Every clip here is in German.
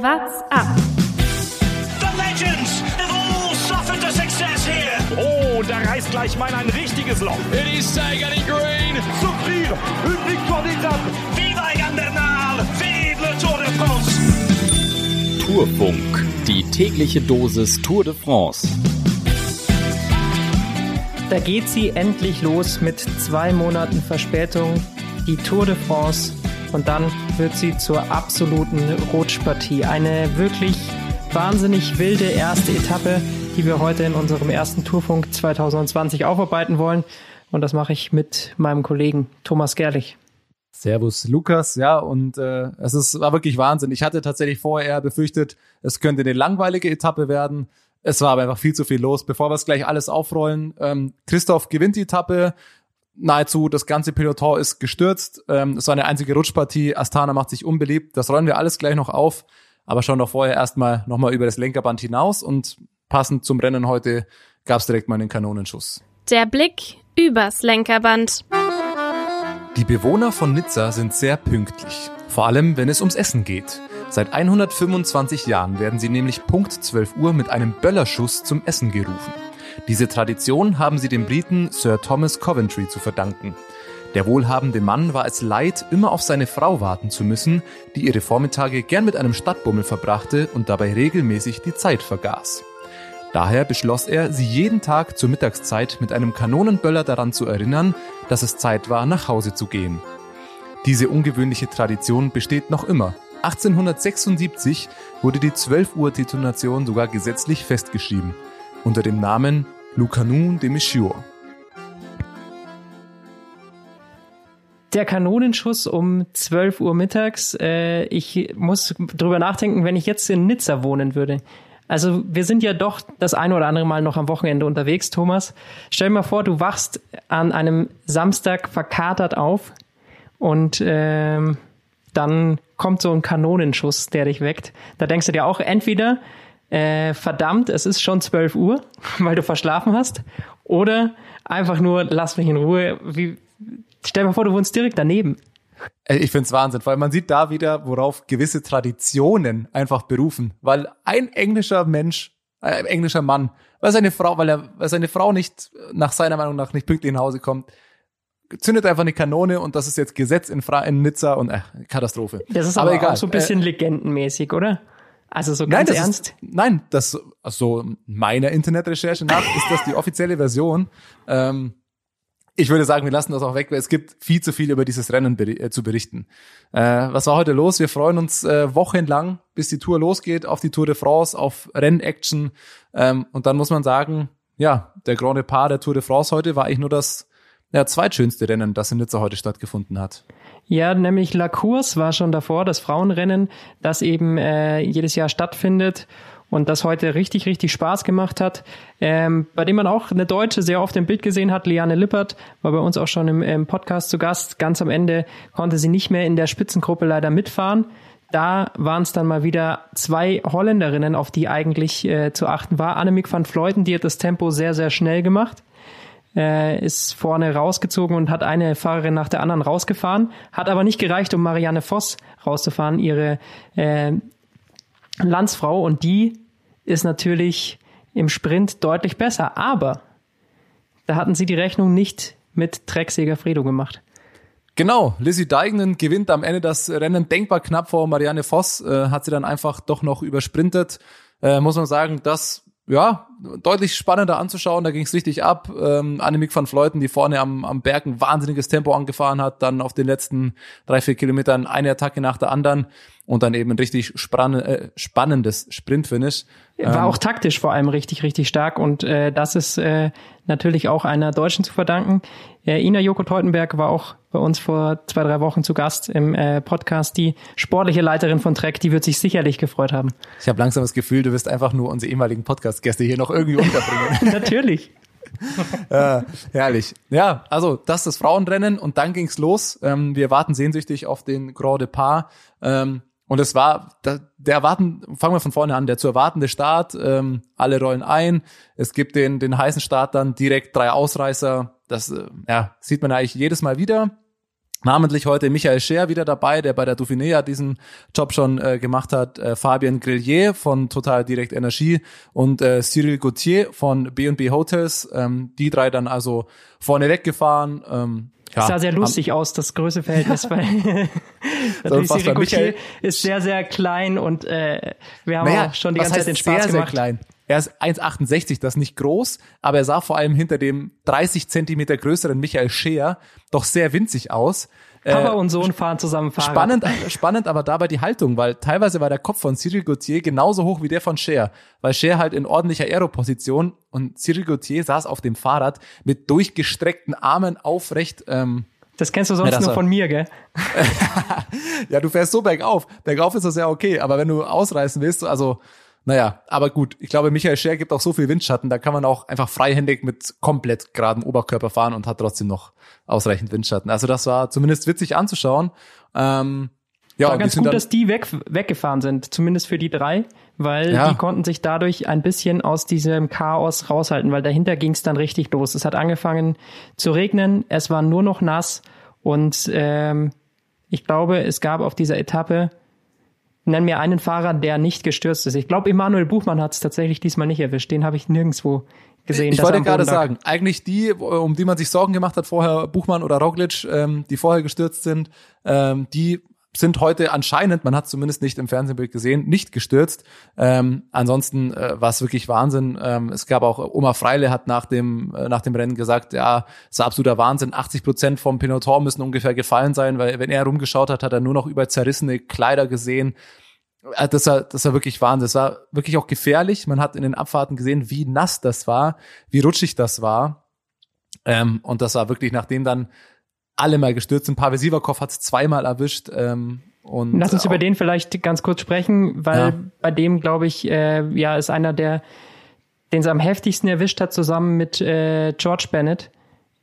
What's up? The legends have all suffered the success here. Oh, da reißt gleich mal ein richtiges Loch. It is Sagan in green. Souffrir une victoire d'étape. Viva Egan Bernal! Vive le Tour de France! Tourfunk, die tägliche Dosis Tour de France. Da geht sie endlich los mit zwei Monaten Verspätung, die Tour de France. Und dann wird sie zur absoluten Rutschpartie. Eine wirklich wahnsinnig wilde erste Etappe, die wir heute in unserem ersten Tourfunk 2020 aufarbeiten wollen. Und das mache ich mit meinem Kollegen Thomas Gerlich. Servus Lukas, ja, und äh, es ist, war wirklich Wahnsinn. Ich hatte tatsächlich vorher eher befürchtet, es könnte eine langweilige Etappe werden. Es war aber einfach viel zu viel los. Bevor wir es gleich alles aufrollen, ähm, Christoph gewinnt die Etappe. Nahezu das ganze Peloton ist gestürzt. Ähm, es war eine einzige Rutschpartie. Astana macht sich unbeliebt. Das rollen wir alles gleich noch auf. Aber schauen doch vorher erstmal nochmal über das Lenkerband hinaus und passend zum Rennen heute gab es direkt mal einen Kanonenschuss. Der Blick übers Lenkerband. Die Bewohner von Nizza sind sehr pünktlich, vor allem wenn es ums Essen geht. Seit 125 Jahren werden sie nämlich Punkt 12 Uhr mit einem Böllerschuss zum Essen gerufen. Diese Tradition haben sie dem Briten Sir Thomas Coventry zu verdanken. Der wohlhabende Mann war es leid, immer auf seine Frau warten zu müssen, die ihre Vormittage gern mit einem Stadtbummel verbrachte und dabei regelmäßig die Zeit vergaß. Daher beschloss er, sie jeden Tag zur Mittagszeit mit einem Kanonenböller daran zu erinnern, dass es Zeit war, nach Hause zu gehen. Diese ungewöhnliche Tradition besteht noch immer. 1876 wurde die 12 Uhr Detonation sogar gesetzlich festgeschrieben, unter dem Namen Le Canon de Monsieur. Der Kanonenschuss um 12 Uhr mittags. Äh, ich muss drüber nachdenken, wenn ich jetzt in Nizza wohnen würde. Also wir sind ja doch das eine oder andere Mal noch am Wochenende unterwegs, Thomas. Stell dir mal vor, du wachst an einem Samstag verkatert auf und ähm, dann kommt so ein Kanonenschuss, der dich weckt. Da denkst du dir auch entweder, äh, verdammt, es ist schon 12 Uhr, weil du verschlafen hast, oder einfach nur, lass mich in Ruhe. Wie, stell dir mal vor, du wohnst direkt daneben. Äh, Ich find's Wahnsinn, weil man sieht da wieder, worauf gewisse Traditionen einfach berufen. Weil ein englischer Mensch, äh, ein englischer Mann, weil seine Frau, weil er, weil seine Frau nicht nach seiner Meinung nach nicht pünktlich nach Hause kommt, zündet einfach eine Kanone und das ist jetzt Gesetz in, Fra in Nizza und äh, Katastrophe. Das ist aber, auch so ein bisschen legendenmäßig, oder? Also so Nein, ganz das ernst. ist, nein, das also meiner Internetrecherche nach ist das die offizielle Version. Ähm, ich würde sagen, wir lassen das auch weg, weil es gibt viel zu viel über dieses Rennen beri äh, zu berichten. Äh, was war heute los? Wir freuen uns äh, wochenlang, bis die Tour losgeht, auf die Tour de France, auf Rennaction. Ähm, und dann muss man sagen, ja, der Grand Depart der Tour de France heute war eigentlich nur das ja, zweitschönste Rennen, das in Nizza heute stattgefunden hat. Ja, nämlich La Course war schon davor, das Frauenrennen, das eben äh, jedes Jahr stattfindet und das heute richtig, richtig Spaß gemacht hat. Ähm, bei dem man auch eine Deutsche sehr oft im Bild gesehen hat, Liane Lippert, war bei uns auch schon im, im Podcast zu Gast. Ganz am Ende konnte sie nicht mehr in der Spitzengruppe leider mitfahren. Da waren es dann mal wieder zwei Holländerinnen, auf die eigentlich äh, zu achten war. Annemiek van Vleuten, die hat das Tempo sehr, sehr schnell gemacht äh, ist vorne rausgezogen und hat eine Fahrerin nach der anderen rausgefahren, hat aber nicht gereicht, um Marianne Voss rauszufahren, ihre äh, Landsfrau. Und die ist natürlich im Sprint deutlich besser. Aber da hatten sie die Rechnung nicht mit Trecksäger Fredo gemacht. Genau, Lizzie Deignan gewinnt am Ende das Rennen denkbar knapp vor Marianne Voss, äh, hat sie dann einfach doch noch übersprintet. Äh, muss man sagen, das ja, deutlich spannender anzuschauen, da ging es richtig ab. Ähm, Annemiek van Vleuten, die vorne am, am Berg ein wahnsinniges Tempo angefahren hat, dann auf den letzten drei, vier Kilometern eine Attacke nach der anderen und dann eben ein richtig spann äh, spannendes Sprintfinish. War auch taktisch vor allem richtig, richtig stark und äh, das ist äh, natürlich auch einer Deutschen zu verdanken. Äh, Ina Joko Teutenberg war auch bei uns vor zwei, drei Wochen zu Gast im äh, Podcast. Die sportliche Leiterin von Trek, die wird sich sicherlich gefreut haben. Ich habe langsam das Gefühl, du wirst einfach nur unsere ehemaligen Podcast-Gäste hier noch irgendwie unterbringen. natürlich. äh, herrlich. Ja, also das ist das Frauenrennen und dann ging's los. Ähm, wir warten sehnsüchtig auf den Grand Depart. Ähm, und es war da, der erwarten, fangen wir von vorne an, der zu erwartende Start. Ähm, alle rollen ein. Es gibt den, den heißen Start dann direkt drei Ausreißer. Das äh, ja, sieht man eigentlich jedes Mal wieder. Namentlich heute Michael Scher wieder dabei, der bei der Dauphiné ja diesen Job schon äh, gemacht hat. Äh, Fabien Grillier von Total Direct Energie und äh, Cyril Gauthier von B&B Hotels. Ähm, die drei dann also vorne weggefahren. Ähm, ja, sah sehr lustig aus, das Größeverhältnis, weil natürlich Cyril Gauthier ist sehr, sehr klein und äh, wir haben naja, auch schon die ganze Zeit den Spaß sehr, gemacht. Sehr klein. Er ist 1,68, das ist nicht groß, aber er sah vor allem hinter dem 30 Zentimeter größeren Michael Scheer doch sehr winzig aus. Papa äh, und Sohn fahren zusammen Fahrrad. Spannend, spannend aber dabei die Haltung, weil teilweise war der Kopf von Cyril Gauthier genauso hoch wie der von Cher, weil Cher halt in ordentlicher Aeroposition und Cyril Gauthier saß auf dem Fahrrad mit durchgestreckten Armen aufrecht. Ähm, das kennst du sonst ja, nur von mir, gell? ja, du fährst so bergauf. Bergauf ist das ja okay, aber wenn du ausreißen willst, also naja, aber gut, ich glaube, Michael Scher gibt auch so viel Windschatten, da kann man auch einfach freihändig mit komplett geradem Oberkörper fahren und hat trotzdem noch ausreichend Windschatten. Also das war zumindest witzig anzuschauen. Ähm, ja, war ganz gut, dass die weg, weggefahren sind, zumindest für die drei, weil ja. die konnten sich dadurch ein bisschen aus diesem Chaos raushalten, weil dahinter ging es dann richtig los. Es hat angefangen zu regnen, es war nur noch nass und ähm, ich glaube, es gab auf dieser Etappe Nenn mir einen Fahrer, der nicht gestürzt ist. Ich glaube, Emanuel Buchmann hat es tatsächlich diesmal nicht erwischt. Den habe ich nirgendwo gesehen. Ich wollte gerade sagen, eigentlich die, um die man sich Sorgen gemacht hat vorher, Buchmann oder Roglic, ähm, die vorher gestürzt sind, ähm, die sind heute anscheinend, man hat es zumindest nicht im Fernsehbild gesehen, nicht gestürzt. Ähm, ansonsten äh, war es wirklich Wahnsinn. Ähm, es gab auch, Oma Freile hat nach dem, äh, nach dem Rennen gesagt, ja, es ist absoluter Wahnsinn. 80 Prozent vom Peloton müssen ungefähr gefallen sein, weil wenn er rumgeschaut hat, hat er nur noch über zerrissene Kleider gesehen. Äh, das war, das war wirklich Wahnsinn. Das war wirklich auch gefährlich. Man hat in den Abfahrten gesehen, wie nass das war, wie rutschig das war. Ähm, und das war wirklich, nachdem dann alle mal gestürzt sind. Pavel Sivakov hat es zweimal erwischt. Ähm, und Lass uns über den vielleicht ganz kurz sprechen, weil ja. bei dem, glaube ich, äh, ja, ist einer der, den es am heftigsten erwischt hat, zusammen mit äh, George Bennett.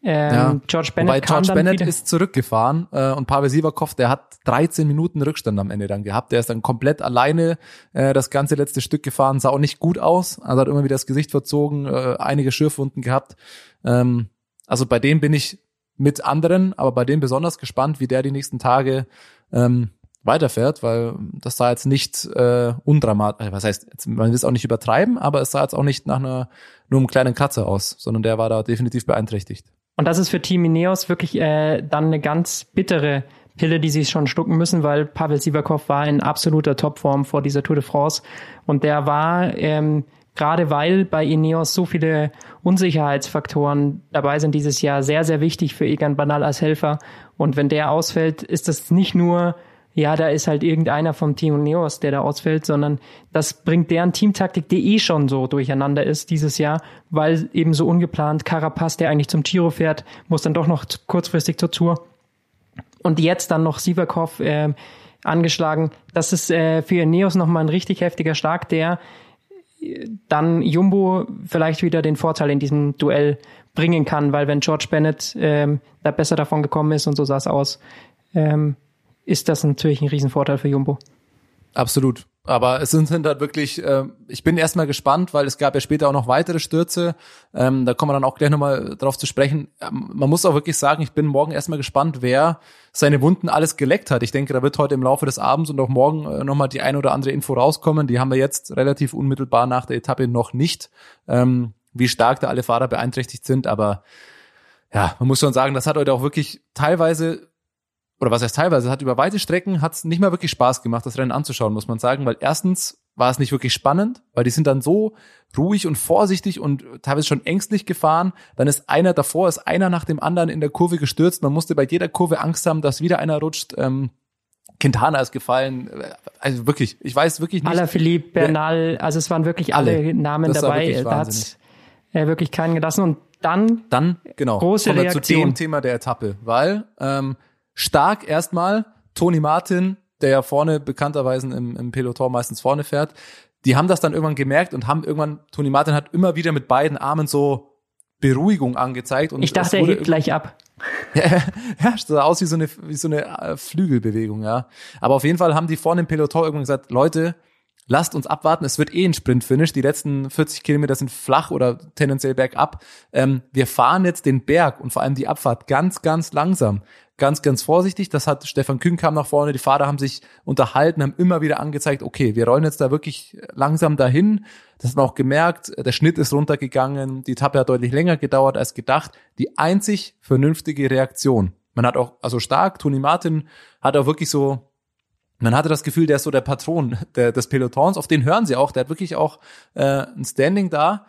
Ähm, ja. George Bennett, Wobei George Bennett ist zurückgefahren äh, und Pavel Sivakov, der hat 13 Minuten Rückstand am Ende dann gehabt. Der ist dann komplett alleine äh, das ganze letzte Stück gefahren, sah auch nicht gut aus, also hat immer wieder das Gesicht verzogen, äh, einige Schürfwunden gehabt. Ähm, also bei dem bin ich mit anderen, aber bei dem besonders gespannt, wie der die nächsten Tage ähm, weiterfährt, weil das sah jetzt nicht äh, undramatisch, was heißt, man will es auch nicht übertreiben, aber es sah jetzt auch nicht nach einer nur einem kleinen Kratzer aus, sondern der war da definitiv beeinträchtigt. Und das ist für Team Ineos wirklich äh, dann eine ganz bittere Pille, die sie schon schlucken müssen, weil Pavel Sivakov war in absoluter Topform vor dieser Tour de France und der war ähm, gerade weil bei Ineos so viele Unsicherheitsfaktoren dabei sind dieses Jahr sehr sehr wichtig für Egan Banal als Helfer und wenn der ausfällt, ist das nicht nur ja, da ist halt irgendeiner vom Team Neos, der da ausfällt, sondern das bringt deren Teamtaktik, die eh schon so durcheinander ist dieses Jahr, weil eben so ungeplant Carapaz, der eigentlich zum Giro fährt, muss dann doch noch kurzfristig zur Tour. Und jetzt dann noch Sivakov äh, angeschlagen. Das ist äh, für Neos nochmal ein richtig heftiger Schlag, der dann Jumbo vielleicht wieder den Vorteil in diesem Duell bringen kann, weil wenn George Bennett ähm, da besser davon gekommen ist und so sah es aus, ähm, ist das natürlich ein Riesenvorteil für Jumbo. Absolut. Aber es sind, halt wirklich, äh, ich bin erstmal gespannt, weil es gab ja später auch noch weitere Stürze. Ähm, da kommen wir dann auch gleich nochmal drauf zu sprechen. Ähm, man muss auch wirklich sagen, ich bin morgen erstmal gespannt, wer seine Wunden alles geleckt hat. Ich denke, da wird heute im Laufe des Abends und auch morgen äh, nochmal die ein oder andere Info rauskommen. Die haben wir jetzt relativ unmittelbar nach der Etappe noch nicht, ähm, wie stark da alle Fahrer beeinträchtigt sind. Aber ja, man muss schon sagen, das hat heute auch wirklich teilweise oder was heißt teilweise, hat über weite Strecken hat es nicht mehr wirklich Spaß gemacht, das Rennen anzuschauen, muss man sagen, weil erstens war es nicht wirklich spannend, weil die sind dann so ruhig und vorsichtig und teilweise schon ängstlich gefahren. Dann ist einer davor, ist einer nach dem anderen in der Kurve gestürzt. Man musste bei jeder Kurve Angst haben, dass wieder einer rutscht. Ähm, Quintana ist gefallen. Also wirklich, ich weiß wirklich nicht. Alaphilippe, Bernal, also es waren wirklich alle, alle Namen das dabei. Da hat äh, wirklich keinen gelassen. Und dann, dann genau, große kommen wir Reaktion. zu dem Thema der Etappe, weil ähm, stark erstmal. Tony Martin, der ja vorne bekannterweise im, im Peloton meistens vorne fährt, die haben das dann irgendwann gemerkt und haben irgendwann, Tony Martin hat immer wieder mit beiden Armen so Beruhigung angezeigt. Und ich dachte, er hebt gleich ab. ja, das sah aus wie so eine, wie so eine äh, Flügelbewegung, ja. Aber auf jeden Fall haben die vorne im Peloton irgendwann gesagt, Leute, lasst uns abwarten, es wird eh ein Sprint-Finish, die letzten 40 Kilometer sind flach oder tendenziell bergab. Ähm, wir fahren jetzt den Berg und vor allem die Abfahrt ganz, ganz langsam. Ganz, ganz vorsichtig. Das hat Stefan Kühn kam nach vorne, die Fahrer haben sich unterhalten, haben immer wieder angezeigt, okay, wir rollen jetzt da wirklich langsam dahin. Das hat man auch gemerkt, der Schnitt ist runtergegangen, die Etappe hat deutlich länger gedauert als gedacht. Die einzig vernünftige Reaktion. Man hat auch, also stark, Toni Martin hat auch wirklich so, man hatte das Gefühl, der ist so der Patron der, des Pelotons, auf den hören sie auch, der hat wirklich auch äh, ein Standing da.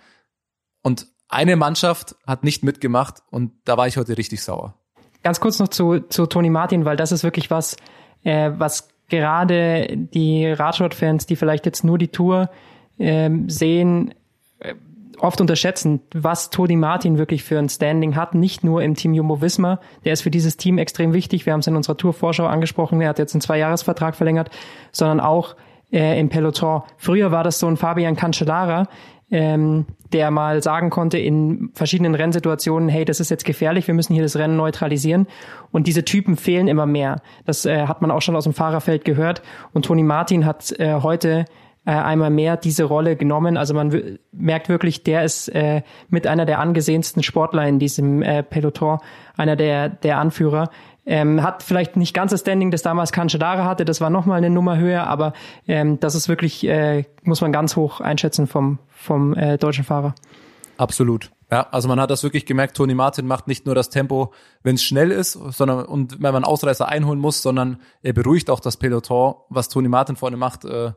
Und eine Mannschaft hat nicht mitgemacht und da war ich heute richtig sauer. Ganz kurz noch zu, zu Toni Martin, weil das ist wirklich was, äh, was gerade die Radsport-Fans, die vielleicht jetzt nur die Tour äh, sehen, äh, oft unterschätzen, was Toni Martin wirklich für ein Standing hat, nicht nur im Team Jumbo Visma, der ist für dieses Team extrem wichtig, wir haben es in unserer Tour-Vorschau angesprochen, er hat jetzt einen Zweijahresvertrag verlängert, sondern auch äh, im Peloton. Früher war das so ein Fabian Cancellara, ähm, der mal sagen konnte in verschiedenen Rennsituationen, hey, das ist jetzt gefährlich, wir müssen hier das Rennen neutralisieren. Und diese Typen fehlen immer mehr. Das äh, hat man auch schon aus dem Fahrerfeld gehört. Und Toni Martin hat äh, heute äh, einmal mehr diese Rolle genommen. Also man merkt wirklich, der ist äh, mit einer der angesehensten Sportler in diesem äh, Peloton, einer der, der Anführer. Ähm, hat vielleicht nicht ganz das Standing, das damals Cancellara hatte, das war nochmal eine Nummer höher, aber ähm, das ist wirklich, äh, muss man ganz hoch einschätzen vom, vom äh, deutschen Fahrer. Absolut. Ja, also man hat das wirklich gemerkt, Toni Martin macht nicht nur das Tempo, wenn es schnell ist, sondern und wenn man Ausreißer einholen muss, sondern er beruhigt auch das Peloton, was Toni Martin vorne macht. Äh,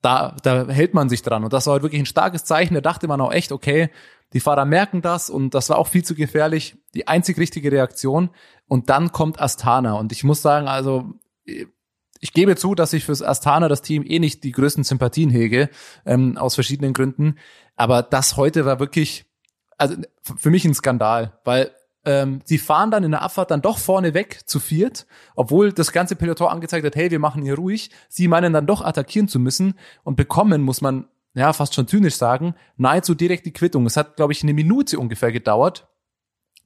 da, da hält man sich dran. Und das war halt wirklich ein starkes Zeichen. Da dachte man auch echt, okay, die Fahrer merken das und das war auch viel zu gefährlich. Die einzig richtige Reaktion. Und dann kommt Astana. Und ich muss sagen, also ich gebe zu, dass ich fürs Astana das Team eh nicht die größten Sympathien hege, ähm, aus verschiedenen Gründen. Aber das heute war wirklich, also für mich ein Skandal, weil ähm, sie fahren dann in der Abfahrt dann doch vorne weg zu viert, obwohl das ganze Peloton angezeigt hat, hey, wir machen hier ruhig. Sie meinen dann doch attackieren zu müssen und bekommen, muss man ja fast schon zynisch sagen, nahezu direkt die Quittung. Es hat, glaube ich, eine Minute ungefähr gedauert.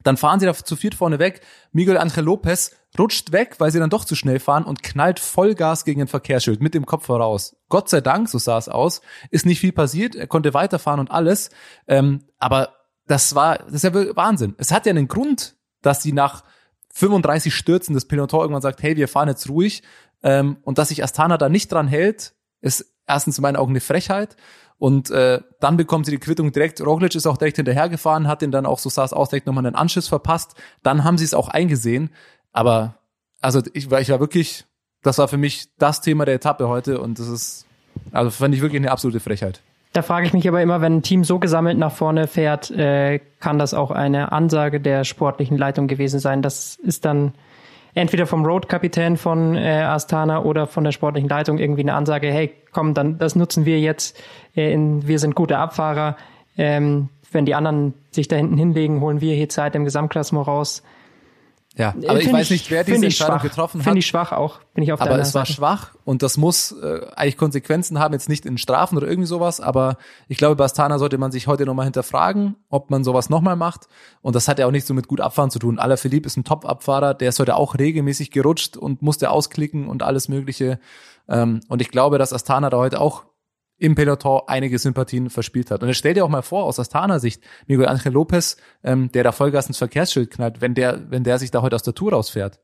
Dann fahren sie da zu viert vorne weg. Miguel Angel Lopez rutscht weg, weil sie dann doch zu schnell fahren und knallt Vollgas gegen ein Verkehrsschild mit dem Kopf voraus. Gott sei Dank, so sah es aus, ist nicht viel passiert. Er konnte weiterfahren und alles. Ähm, aber das war, das ist ja Wahnsinn. Es hat ja einen Grund, dass sie nach 35 Stürzen des Peloton irgendwann sagt, hey, wir fahren jetzt ruhig. Ähm, und dass sich Astana da nicht dran hält, ist erstens in meinen Augen eine Frechheit. Und äh, dann bekommt sie die Quittung direkt. Roglic ist auch direkt hinterhergefahren, hat den dann auch, so sah es aus, direkt nochmal einen Anschiss verpasst. Dann haben sie es auch eingesehen. Aber also ich war, ich war wirklich, das war für mich das Thema der Etappe heute und das ist, also fand ich wirklich eine absolute Frechheit. Da frage ich mich aber immer, wenn ein Team so gesammelt nach vorne fährt, äh, kann das auch eine Ansage der sportlichen Leitung gewesen sein. Das ist dann entweder vom Road-Kapitän von äh, Astana oder von der sportlichen Leitung irgendwie eine Ansage, hey, komm, dann das nutzen wir jetzt, äh, in, wir sind gute Abfahrer. Ähm, wenn die anderen sich da hinten hinlegen, holen wir hier Zeit im Gesamtklassement raus. Ja, äh, aber ich weiß nicht, wer diese Entscheidung schwach. getroffen hat. Finde ich schwach auch, bin ich auf Aber es war Seite. schwach und das muss äh, eigentlich Konsequenzen haben, jetzt nicht in Strafen oder irgendwie sowas, aber ich glaube, bei Astana sollte man sich heute nochmal hinterfragen, ob man sowas nochmal macht. Und das hat ja auch nicht so mit gut Abfahren zu tun. Alaphilippe ist ein Top-Abfahrer, der ist heute auch regelmäßig gerutscht und musste ausklicken und alles mögliche. Ähm, und ich glaube, dass Astana da heute auch im Peloton einige Sympathien verspielt hat. Und jetzt stell dir auch mal vor, aus Astana Sicht, Miguel Angel Lopez, ähm, der da Vollgas ins Verkehrsschild knallt, wenn der, wenn der sich da heute aus der Tour rausfährt.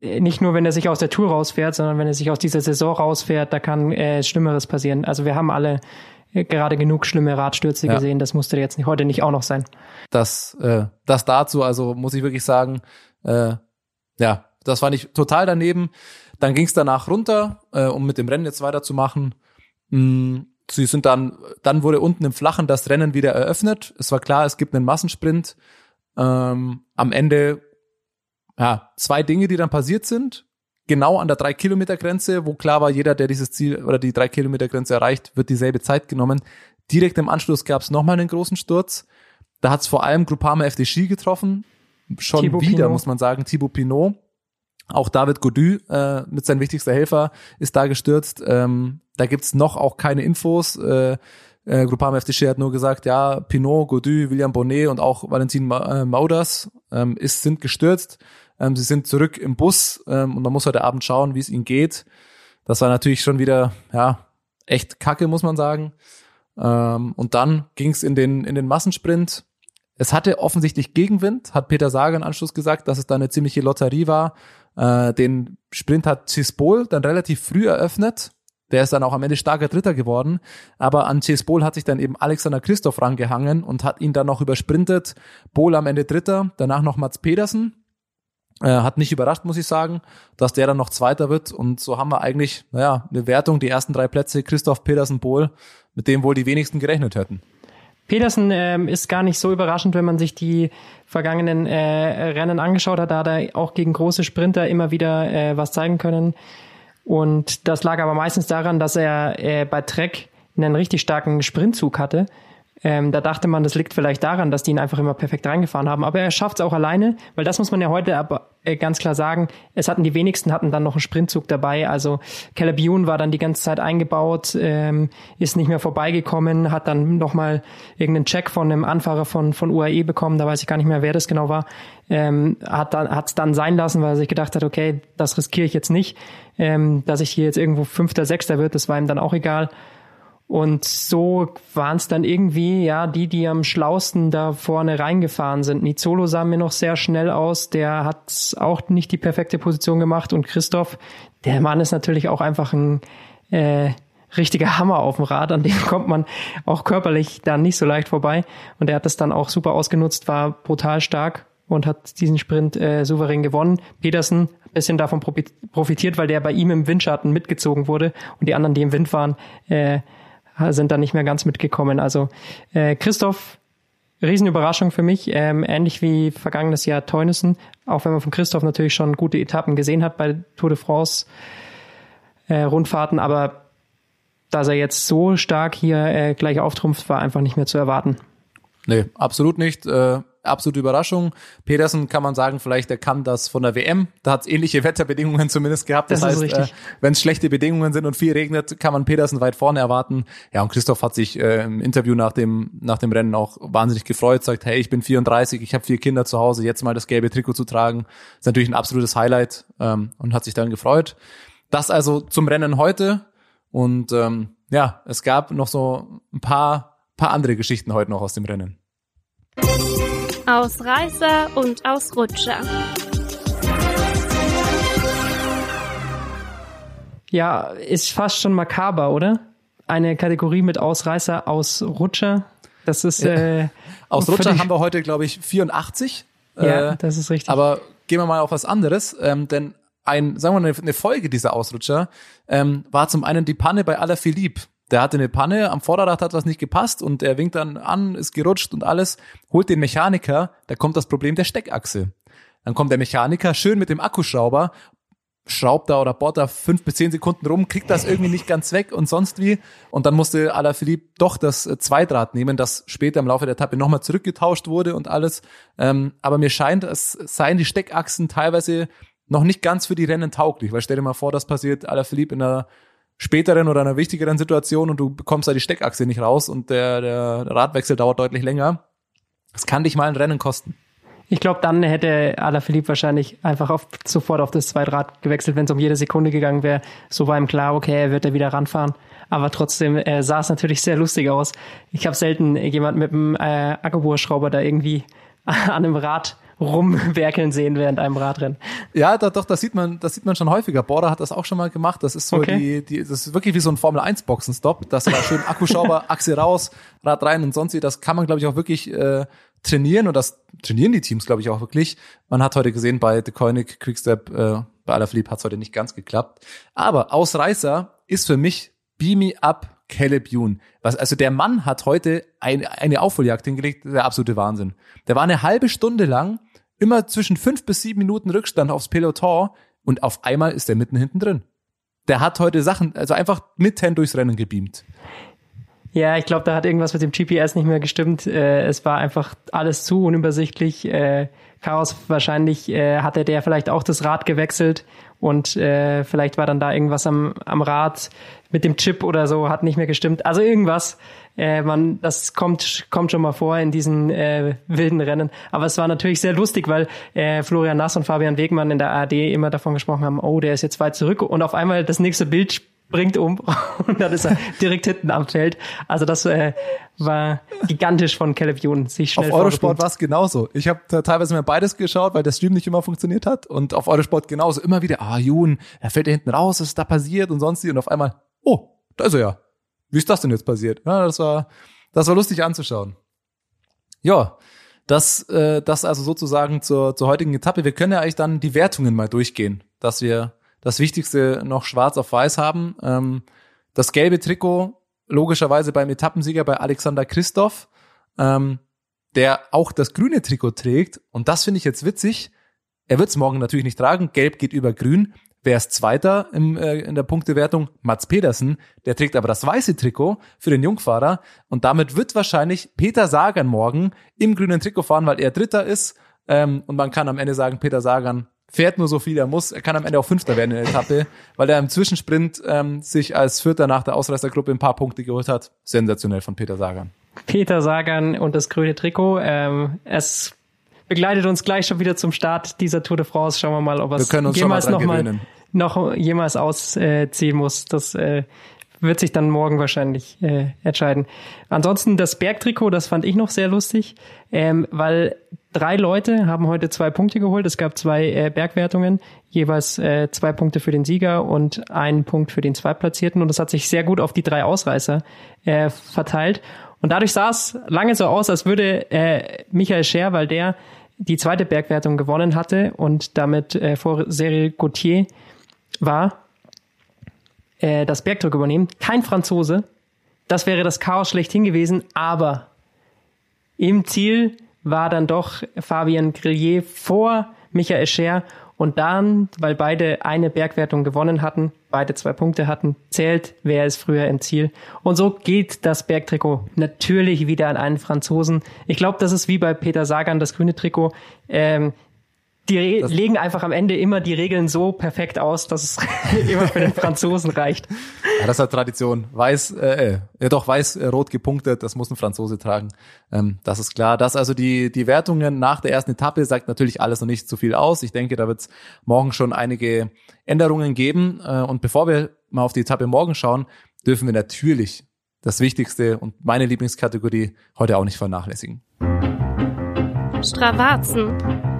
Äh, Nicht nur, wenn er sich aus der Tour rausfährt, sondern wenn er sich aus dieser Saison rausfährt, da kann äh, Schlimmeres passieren. Also wir haben alle äh, gerade genug schlimme Radstürze Ja. gesehen, das musste jetzt nicht, heute nicht auch noch sein. Das, äh, das dazu, also muss ich wirklich sagen, äh, ja, das fand ich total daneben. Dann ging es danach runter, äh, um mit dem Rennen jetzt weiterzumachen. Mm, Sie sind dann, dann wurde unten im Flachen das Rennen wieder eröffnet. Es war klar, es gibt einen Massensprint. Ähm, am Ende, ja, zwei Dinge, die dann passiert sind. Genau an der drei Kilometer Grenze, wo klar war, jeder, der dieses Ziel oder die drei Kilometer Grenze erreicht, wird dieselbe Zeit genommen. Direkt im Anschluss gab es nochmal einen großen Sturz. Da hat es vor allem Groupama FDG getroffen. Schon Thibaut wieder, Pinot. muss man sagen, Thibaut Pinot. Auch David Godu äh, mit seinem wichtigster Helfer ist da gestürzt. Ähm, da gibt's noch auch keine Infos. Äh, äh, Groupama FDG hat nur gesagt, ja, Pinot, Godu, William Bonnet und auch Valentin Ma äh, Mauders ähm, sind gestürzt. Ähm, sie sind zurück im Bus ähm, und man muss heute Abend schauen, wie es ihnen geht. Das war natürlich schon wieder, ja, echt kacke, muss man sagen. Ähm, und dann ging's in den, in den Massensprint. Es hatte offensichtlich Gegenwind, hat Peter Sager im Anschluss gesagt, dass es da eine ziemliche Lotterie war. Äh, den Sprint hat Cisbol dann relativ früh eröffnet. Der ist dann auch am Ende starker Dritter geworden. Aber an Cisbol hat sich dann eben Alexander Christoph rangehangen und hat ihn dann noch übersprintet. Bol am Ende Dritter, danach noch Mats Pedersen. Äh, hat nicht überrascht, muss ich sagen, dass der dann noch Zweiter wird. Und so haben wir eigentlich, naja, eine Wertung, die ersten drei Plätze, Christoph Pedersen, Bohl, mit dem wohl die wenigsten gerechnet hätten. Pedersen ähm, ist gar nicht so überraschend, wenn man sich die vergangenen äh, Rennen angeschaut hat. Da hat er auch gegen große Sprinter immer wieder äh, was zeigen können. Und das lag aber meistens daran, dass er äh, bei Trek einen richtig starken Sprintzug hatte. Ähm, da dachte man, das liegt vielleicht daran, dass die ihn einfach immer perfekt reingefahren haben. Aber er schafft es auch alleine, weil das muss man ja heute aber äh, ganz klar sagen. Es hatten die wenigsten hatten dann noch einen Sprintzug dabei. Also Ewan war dann die ganze Zeit eingebaut, ähm, ist nicht mehr vorbeigekommen, hat dann nochmal irgendeinen Check von einem Anfahrer von, von UAE bekommen. Da weiß ich gar nicht mehr, wer das genau war. Ähm, hat dann hat's dann sein lassen, weil er sich gedacht hat, okay, das riskiere ich jetzt nicht, ähm, dass ich hier jetzt irgendwo Fünfter, Sechster wird. Das war ihm dann auch egal. Und so waren es dann irgendwie, ja, die, die am schlausten da vorne reingefahren sind. Nizolo sah mir noch sehr schnell aus, der hat auch nicht die perfekte Position gemacht. Und Christoph, der Mann ist natürlich auch einfach ein äh, richtiger Hammer auf dem Rad, an dem kommt man auch körperlich dann nicht so leicht vorbei. Und er hat das dann auch super ausgenutzt, war brutal stark und hat diesen Sprint äh, souverän gewonnen. Petersen ein bisschen davon profitiert, weil der bei ihm im Windschatten mitgezogen wurde und die anderen, die im Wind waren, äh, sind da nicht mehr ganz mitgekommen. Also äh, Christoph, Riesenüberraschung für mich, ähm, ähnlich wie vergangenes Jahr Teunissen, auch wenn man von Christoph natürlich schon gute Etappen gesehen hat bei Tour de France äh, Rundfahrten, aber dass er jetzt so stark hier äh, gleich auftrumpft, war einfach nicht mehr zu erwarten. Nee, absolut nicht. Äh, absolute Überraschung. Petersen kann man sagen, vielleicht er kann das von der WM. Da hat es ähnliche Wetterbedingungen zumindest gehabt. Das, das heißt, äh, wenn es schlechte Bedingungen sind und viel regnet, kann man Petersen weit vorne erwarten. Ja, und Christoph hat sich äh, im Interview nach dem nach dem Rennen auch wahnsinnig gefreut, sagt, hey, ich bin 34, ich habe vier Kinder zu Hause, jetzt mal das gelbe Trikot zu tragen, ist natürlich ein absolutes Highlight ähm, und hat sich dann gefreut. Das also zum Rennen heute und ähm, ja, es gab noch so ein paar paar andere Geschichten heute noch aus dem Rennen. Ausreißer und Ausrutscher. Ja, ist fast schon makaber, oder? Eine Kategorie mit Ausreißer, Ausrutscher. Das ist äh, Ausrutscher haben wir heute, glaube ich, 84. Ja, äh, das ist richtig. Aber gehen wir mal auf was anderes, ähm, denn ein, sagen wir mal, eine Folge dieser Ausrutscher ähm, war zum einen die Panne bei Alaphilippe der hatte eine Panne, am Vorderrad hat was nicht gepasst und er winkt dann an, ist gerutscht und alles, holt den Mechaniker, da kommt das Problem der Steckachse. Dann kommt der Mechaniker schön mit dem Akkuschrauber, schraubt da oder bohrt da fünf bis zehn Sekunden rum, kriegt das irgendwie nicht ganz weg und sonst wie. Und dann musste Alaphilippe doch das Zweidrad nehmen, das später im Laufe der Etappe nochmal zurückgetauscht wurde und alles. Ähm, aber mir scheint, es seien die Steckachsen teilweise noch nicht ganz für die Rennen tauglich, weil stell dir mal vor, das passiert Alaphilippe in einer späteren oder einer wichtigeren Situation und du bekommst da die Steckachse nicht raus und der, der Radwechsel dauert deutlich länger. Das kann dich mal ein Rennen kosten. Ich glaube, dann hätte Alaphilippe wahrscheinlich einfach auf, sofort auf das Zweitrad gewechselt, wenn es um jede Sekunde gegangen wäre. So war ihm klar, okay, er wird da wieder ranfahren. Aber trotzdem äh, sah es natürlich sehr lustig aus. Ich habe selten jemand mit einem äh, Akkubohrschrauber da irgendwie an einem Rad rumwerkeln sehen während einem Radrennen. Ja, da, doch, das sieht man, das sieht man schon häufiger. Border hat das auch schon mal gemacht. Das ist so okay. die, die, das ist wirklich wie so ein Formel 1 Boxenstopp. Das war schön Akkuschrauber, Achse raus, Rad rein und sonst wie. Das kann man, glaube ich, auch wirklich äh, trainieren und das trainieren die Teams, glaube ich, auch wirklich. Man hat heute gesehen bei The Koenig, Quickstep, äh, bei Alaphilippe hat es heute nicht ganz geklappt. Aber Ausreißer ist für mich Beam Me Up Caleb Youn. Was, also der Mann hat heute ein, eine Aufholjagd hingelegt, der absolute Wahnsinn. Der war eine halbe Stunde lang immer zwischen fünf bis sieben Minuten Rückstand aufs Peloton und auf einmal ist er mitten hinten drin. Der hat heute Sachen, also einfach mitten durchs Rennen gebeamt. Ja, ich glaube, da hat irgendwas mit dem GPS nicht mehr gestimmt. Äh, es war einfach alles zu unübersichtlich. Äh, Chaos wahrscheinlich äh, hatte der vielleicht auch das Rad gewechselt und äh, vielleicht war dann da irgendwas am, am Rad mit dem Chip oder so, hat nicht mehr gestimmt. Also irgendwas. Äh, man, das kommt, kommt schon mal vor in diesen äh, wilden Rennen. Aber es war natürlich sehr lustig, weil äh, Florian Nass und Fabian Wegmann in der ARD immer davon gesprochen haben, oh, der ist jetzt weit zurück und auf einmal das nächste Bild bringt um und dann ist er direkt hinten am Feld. Also das äh, war gigantisch von Caleb Youn, sich schnell Auf Eurosport war es genauso. Ich habe teilweise mir beides geschaut, weil der Stream nicht immer funktioniert hat und auf Eurosport genauso. Immer wieder, ah, Youn, er fällt da hinten raus, was ist da passiert und sonst und auf einmal, oh, da ist er ja. Wie ist das denn jetzt passiert? Ja, das war, das war lustig anzuschauen. Ja, das, äh, das also sozusagen zur, zur heutigen Etappe. Wir können ja eigentlich dann die Wertungen mal durchgehen, dass wir das Wichtigste noch schwarz auf weiß haben. Ähm, das gelbe Trikot, logischerweise beim Etappensieger bei Alexander Christoph, ähm, der auch das grüne Trikot trägt. Und das finde ich jetzt witzig. Er wird es morgen natürlich nicht tragen. Gelb geht über grün. Wer ist Zweiter im, äh, in der Punktewertung? Mats Pedersen. Der trägt aber das weiße Trikot für den Jungfahrer. Und damit wird wahrscheinlich Peter Sagan morgen im grünen Trikot fahren, weil er Dritter ist. Ähm, und man kann am Ende sagen, Peter Sagan fährt nur so viel er muss. Er kann am Ende auch Fünfter werden in der Etappe, weil er im Zwischensprint ähm, sich als Vierter nach der Ausreißergruppe ein paar Punkte geholt hat. Sensationell von Peter Sagan. Peter Sagan und das grüne Trikot. Ähm, es begleitet uns gleich schon wieder zum Start dieser Tour de France. Schauen wir mal, ob es jemals noch mal noch jemals ausziehen muss. Das äh, wird sich dann morgen wahrscheinlich äh, entscheiden. Ansonsten das Bergtrikot, das fand ich noch sehr lustig, ähm, weil drei Leute haben heute zwei Punkte geholt. Es gab zwei äh, Bergwertungen, jeweils äh, zwei Punkte für den Sieger und einen Punkt für den Zweitplatzierten. Und das hat sich sehr gut auf die drei Ausreißer äh, verteilt. Und dadurch sah es lange so aus, als würde äh, Michael Scher, weil der die zweite Bergwertung gewonnen hatte und damit äh, vor Cyril Gauthier war, äh, das Bergdruck übernehmen. Kein Franzose. Das wäre das Chaos schlechthin gewesen, aber im Ziel war dann doch Fabien Grillier vor Michael Scher und dann, weil beide eine Bergwertung gewonnen hatten, beide zwei Punkte hatten, zählt, wer ist früher im Ziel. Und so geht das Bergtrikot natürlich wieder an einen Franzosen. Ich glaube, das ist wie bei Peter Sagan, das grüne Trikot. Ähm, die das legen einfach am Ende immer die Regeln so perfekt aus, dass es immer für den Franzosen reicht. Ja, das hat Tradition. Weiß, äh, äh, doch weiß, äh, rot gepunktet, das muss ein Franzose tragen. Ähm, das ist klar. Das also die die Wertungen nach der ersten Etappe sagt natürlich alles noch nicht so viel aus. Ich denke, da wird es morgen schon einige Änderungen geben. Äh, und bevor wir mal auf die Etappe morgen schauen, dürfen wir natürlich das Wichtigste und meine Lieblingskategorie heute auch nicht vernachlässigen. Stravazen.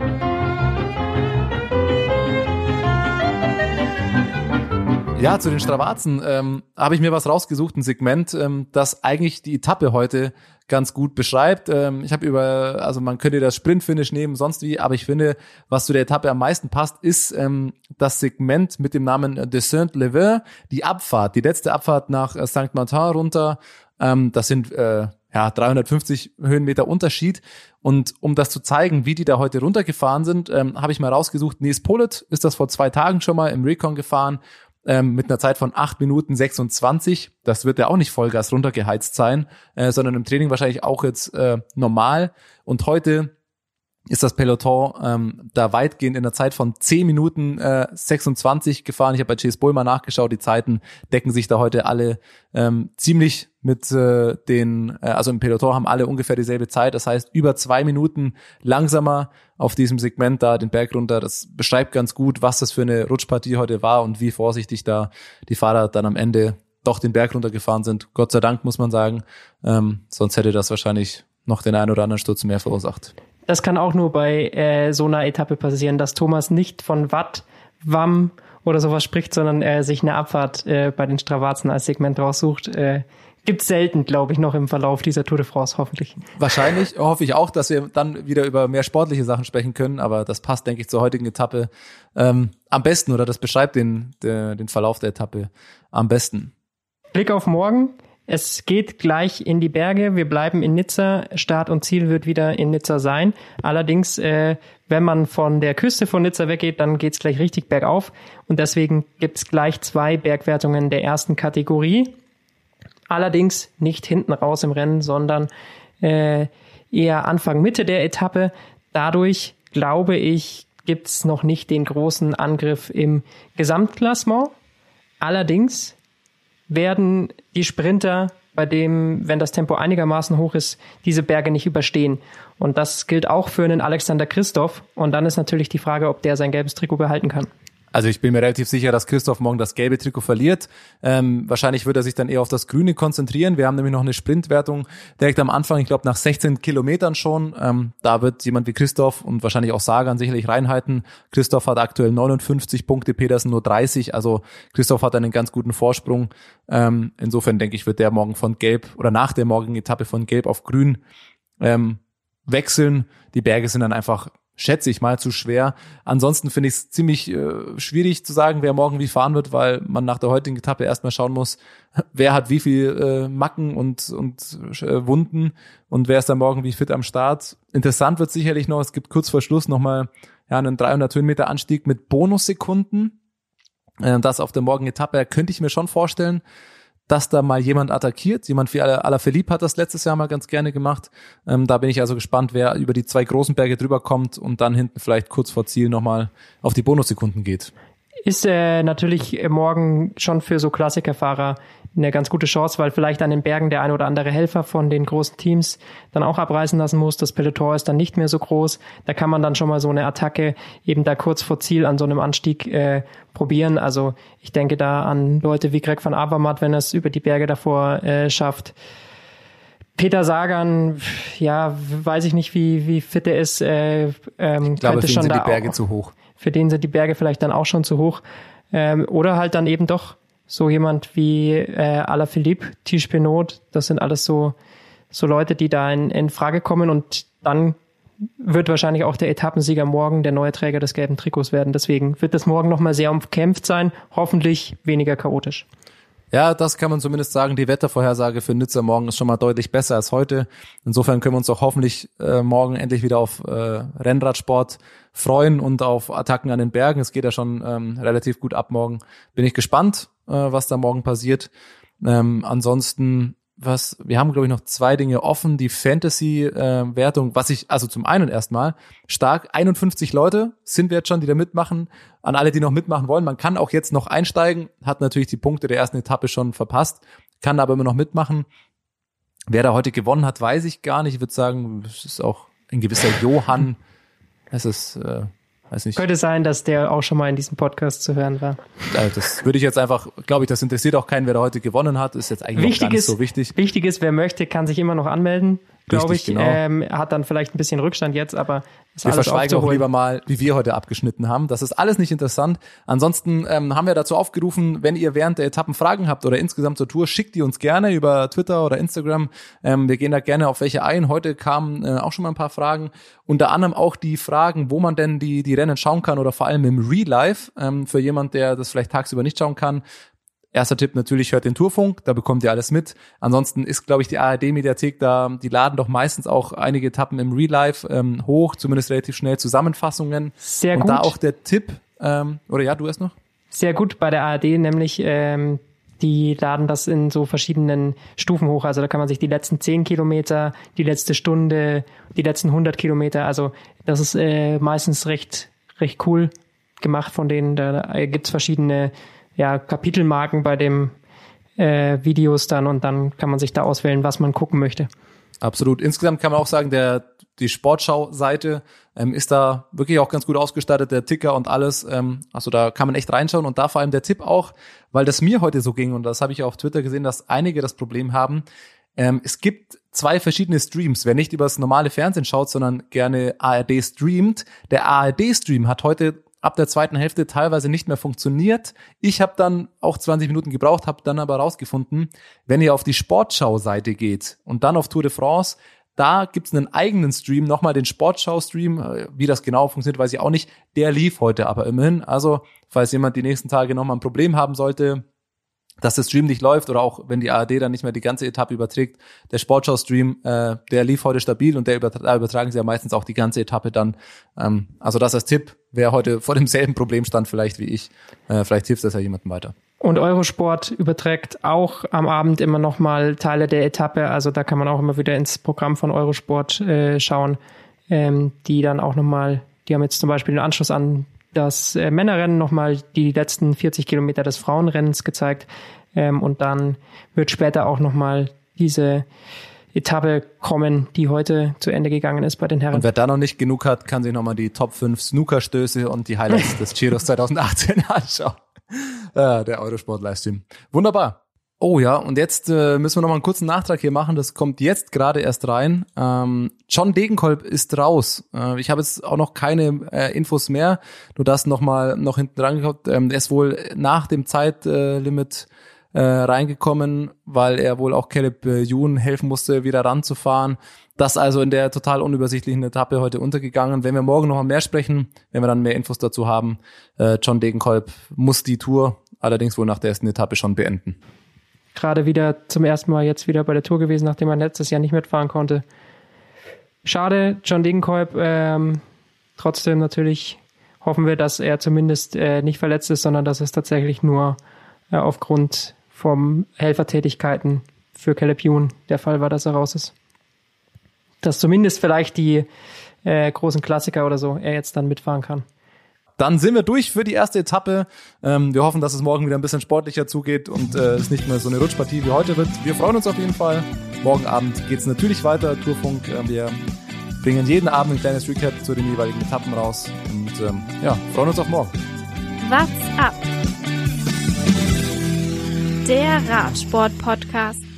Ja, zu den Stravazen ähm, habe ich mir was rausgesucht, ein Segment, ähm, das eigentlich die Etappe heute ganz gut beschreibt. Ähm, ich habe über, also man könnte das Sprintfinish nehmen, sonst wie, aber ich finde, was zu der Etappe am meisten passt, ist ähm, das Segment mit dem Namen de Saint-Levin, die Abfahrt, die letzte Abfahrt nach äh, St. Martin runter. Ähm, das sind äh, ja 350 Höhenmeter Unterschied. Und um das zu zeigen, wie die da heute runtergefahren sind, ähm, habe ich mal rausgesucht, Nils Pollitt ist das vor zwei Tagen schon mal im Recon gefahren ähm, mit einer Zeit von 8 Minuten 26. Das wird ja auch nicht Vollgas runtergeheizt sein, äh, sondern im Training wahrscheinlich auch jetzt äh, normal. Und heute ist das Peloton ähm, da weitgehend in der Zeit von 10 Minuten äh, 26 gefahren. Ich habe bei Chase Bull mal nachgeschaut, die Zeiten decken sich da heute alle ähm, ziemlich mit äh, den, äh, also im Peloton haben alle ungefähr dieselbe Zeit. Das heißt, über zwei Minuten langsamer auf diesem Segment da den Berg runter. Das beschreibt ganz gut, was das für eine Rutschpartie heute war und wie vorsichtig da die Fahrer dann am Ende doch den Berg runtergefahren sind. Gott sei Dank, muss man sagen. Ähm, sonst hätte das wahrscheinlich noch den einen oder anderen Sturz mehr verursacht. Das kann auch nur bei äh, so einer Etappe passieren, dass Thomas nicht von Watt, Wamm oder sowas spricht, sondern er sich eine Abfahrt äh, bei den Stravazen als Segment raussucht. Äh, Gibt selten, glaube ich, noch im Verlauf dieser Tour de France, hoffentlich. Wahrscheinlich hoffe ich auch, dass wir dann wieder über mehr sportliche Sachen sprechen können, aber das passt, denke ich, zur heutigen Etappe ähm, am besten oder das beschreibt den, den, den Verlauf der Etappe am besten. Blick auf morgen. Es geht gleich in die Berge. Wir bleiben in Nizza. Start und Ziel wird wieder in Nizza sein. Allerdings, äh, wenn man von der Küste von Nizza weggeht, dann geht's gleich richtig bergauf. Und deswegen gibt's gleich zwei Bergwertungen der ersten Kategorie. Allerdings nicht hinten raus im Rennen, sondern äh, eher Anfang, Mitte der Etappe. Dadurch, glaube ich, gibt's noch nicht den großen Angriff im Gesamtklassement. Allerdings werden die Sprinter, bei dem, wenn das Tempo einigermaßen hoch ist, diese Berge nicht überstehen. Und das gilt auch für einen Alexander Christoph. Und dann ist natürlich die Frage, ob der sein gelbes Trikot behalten kann. Also ich bin mir relativ sicher, dass Christoph morgen das gelbe Trikot verliert. Ähm, wahrscheinlich wird er sich dann eher auf das Grüne konzentrieren. Wir haben nämlich noch eine Sprintwertung direkt am Anfang, ich glaube nach 16 Kilometern schon. Ähm, da wird jemand wie Christoph und wahrscheinlich auch Sagan sicherlich reinhalten. Christoph hat aktuell 59 Punkte, Petersen nur 30. Also Christoph hat einen ganz guten Vorsprung. Ähm, insofern denke ich, wird der morgen von Gelb oder nach der morgigen Etappe von Gelb auf Grün ähm, wechseln. Die Berge sind dann einfach schätze ich mal, zu schwer. Ansonsten finde ich es ziemlich äh, schwierig zu sagen, wer morgen wie fahren wird, weil man nach der heutigen Etappe erstmal schauen muss, wer hat wie viel äh, Macken und, und äh, Wunden und wer ist dann morgen wie fit am Start. Interessant wird sicherlich noch, es gibt kurz vor Schluss nochmal ja, einen 300 Höhenmeter Anstieg mit Bonussekunden. Äh, das auf der morgigen Etappe könnte ich mir schon vorstellen dass da mal jemand attackiert. Jemand wie Alaphilippe hat das letztes Jahr mal ganz gerne gemacht. Ähm, da bin ich also gespannt, wer über die zwei großen Berge drüber kommt und dann hinten vielleicht kurz vor Ziel nochmal auf die Bonussekunden geht ist äh, natürlich morgen schon für so Klassikerfahrer eine ganz gute Chance, weil vielleicht an den Bergen der ein oder andere Helfer von den großen Teams dann auch abreißen lassen muss. Das Peloton ist dann nicht mehr so groß. Da kann man dann schon mal so eine Attacke eben da kurz vor Ziel an so einem Anstieg äh, probieren. Also ich denke da an Leute wie Greg van Avermaet, wenn er es über die Berge davor äh, schafft. Peter Sagan, ja, weiß ich nicht, wie, wie fit er ist. Äh, ähm, ich glaube, könnte schon sind da die Berge auch, zu hoch für den sind die Berge vielleicht dann auch schon zu hoch. Ähm, oder halt dann eben doch so jemand wie äh, Alaphilippe, Tisch Pinot, das sind alles so, so Leute, die da in, in Frage kommen und dann wird wahrscheinlich auch der Etappensieger morgen der neue Träger des gelben Trikots werden. Deswegen wird das morgen nochmal sehr umkämpft sein, hoffentlich weniger chaotisch. Ja, das kann man zumindest sagen. Die Wettervorhersage für Nizza morgen ist schon mal deutlich besser als heute. Insofern können wir uns auch hoffentlich äh, morgen endlich wieder auf äh, Rennradsport freuen und auf Attacken an den Bergen. Es geht ja schon ähm, relativ gut ab morgen. Bin ich gespannt, äh, was da morgen passiert. Ähm, ansonsten was, wir haben, glaube ich, noch zwei Dinge offen. Die Fantasy-Wertung, äh, was ich, also zum einen erstmal, stark, 51 Leute sind wir jetzt schon, die da mitmachen. An alle, die noch mitmachen wollen, man kann auch jetzt noch einsteigen, hat natürlich die Punkte der ersten Etappe schon verpasst, kann aber immer noch mitmachen. Wer da heute gewonnen hat, weiß ich gar nicht. Ich würde sagen, es ist auch ein gewisser Johann. Es ist äh, Weiß nicht. Könnte sein, dass der auch schon mal in diesem Podcast zu hören war. Also das würde ich jetzt einfach, glaube ich, das interessiert auch keinen, wer da heute gewonnen hat. Ist jetzt eigentlich wichtig gar nicht so wichtig. Wichtig ist, wer möchte, kann sich immer noch anmelden glaube ich. Genau. Ähm, hat dann vielleicht ein bisschen Rückstand jetzt, aber ist wir verschweigen auch lieber mal, wie wir heute abgeschnitten haben. Das ist alles nicht interessant. Ansonsten ähm, haben wir dazu aufgerufen, wenn ihr während der Etappen Fragen habt oder insgesamt zur Tour, schickt die uns gerne über Twitter oder Instagram. Ähm, wir gehen da gerne auf welche ein. Heute kamen äh, auch schon mal ein paar Fragen. Unter anderem auch die Fragen, wo man denn die, die Rennen schauen kann oder vor allem im Real Life. Ähm, für jemand, der das vielleicht tagsüber nicht schauen kann, Erster Tipp natürlich, hört den Tourfunk, da bekommt ihr alles mit. Ansonsten ist, glaube ich, die ARD-Mediathek da, die laden doch meistens auch einige Etappen im Real Life ähm, hoch, zumindest relativ schnell Zusammenfassungen. Sehr gut. Und da auch der Tipp, ähm, oder ja, du erst noch? Sehr gut bei der ARD, nämlich ähm, die laden das in so verschiedenen Stufen hoch. Also da kann man sich die letzten zehn Kilometer, die letzte Stunde, die letzten 100 Kilometer, also das ist äh, meistens recht, recht cool gemacht von denen. Da, da gibt's verschiedene ja, Kapitelmarken bei dem äh, Videos dann und dann kann man sich da auswählen, was man gucken möchte. Absolut. Insgesamt kann man auch sagen, der die Sportschau-Seite ähm, ist da wirklich auch ganz gut ausgestattet, der Ticker und alles. Ähm, also da kann man echt reinschauen und da vor allem der Tipp auch, weil das mir heute so ging und das habe ich auf Twitter gesehen, dass einige das Problem haben. Ähm, es gibt zwei verschiedene Streams. Wer nicht übers normale Fernsehen schaut, sondern gerne ARD streamt, der ARD-Stream hat heute ab der zweiten Hälfte teilweise nicht mehr funktioniert. Ich habe dann auch 20 Minuten gebraucht, habe dann aber rausgefunden, wenn ihr auf die Sportschau-Seite geht und dann auf Tour de France, da gibt's einen eigenen Stream, nochmal den Sportschau-Stream. Äh, wie das genau funktioniert, weiß ich auch nicht. Der lief heute aber immerhin. Also, falls jemand die nächsten Tage nochmal ein Problem haben sollte, dass der Stream nicht läuft oder auch wenn die ARD dann nicht mehr die ganze Etappe überträgt. Der Sportschau-Stream, äh, der lief heute stabil und der übertra da übertragen sie ja meistens auch die ganze Etappe dann. Ähm, also das als Tipp, wer heute vor demselben Problem stand vielleicht wie ich, äh, vielleicht hilft das ja jemandem weiter. Und Eurosport überträgt auch am Abend immer noch mal Teile der Etappe. Also da kann man auch immer wieder ins Programm von Eurosport äh, schauen, ähm, die dann auch noch mal, die haben jetzt zum Beispiel den Anschluss an das äh, Männerrennen nochmal die letzten 40 Kilometer des Frauenrennens gezeigt. Ähm, und dann wird später auch nochmal diese Etappe kommen, die heute zu Ende gegangen ist bei den Herren. Und wer da noch nicht genug hat, kann sich nochmal die Top 5 Snookerstöße und die Highlights des Giros 2018 anschauen. Äh, der Eurosport-Livestream. Wunderbar. Oh ja, und jetzt äh, müssen wir noch mal einen kurzen Nachtrag hier machen. Das kommt jetzt gerade erst rein. Ähm, John Degenkolb ist raus. Äh, ich habe jetzt auch noch keine äh, Infos mehr. Nur das noch mal noch hinten dran gehabt. Ähm, er ist wohl nach dem Zeitlimit äh, reingekommen, weil er wohl auch Caleb äh, Youn helfen musste, wieder ranzufahren. Das also in der total unübersichtlichen Etappe heute untergegangen. Wenn wir morgen noch mal mehr sprechen, wenn wir dann mehr Infos dazu haben, äh, John Degenkolb muss die Tour allerdings wohl nach der ersten Etappe schon beenden gerade wieder zum ersten Mal jetzt wieder bei der Tour gewesen, nachdem er letztes Jahr nicht mitfahren konnte. Schade, John Degenkolb. Ähm, trotzdem natürlich hoffen wir, dass er zumindest äh, nicht verletzt ist, sondern dass es tatsächlich nur äh, aufgrund vom Helfertätigkeiten für Caleb Youn der Fall war, dass er raus ist. Dass zumindest vielleicht die äh, großen Klassiker oder so er jetzt dann mitfahren kann. Dann sind wir durch für die erste Etappe. Ähm, wir hoffen, dass es morgen wieder ein bisschen sportlicher zugeht und äh, es nicht mehr so eine Rutschpartie wie heute wird. Wir freuen uns auf jeden Fall. Morgen Abend geht es natürlich weiter. Tourfunk. Äh, wir bringen jeden Abend ein kleines Recap zu den jeweiligen Etappen raus. Und ähm, ja, freuen uns auf morgen. What's up? Der Radsport-Podcast.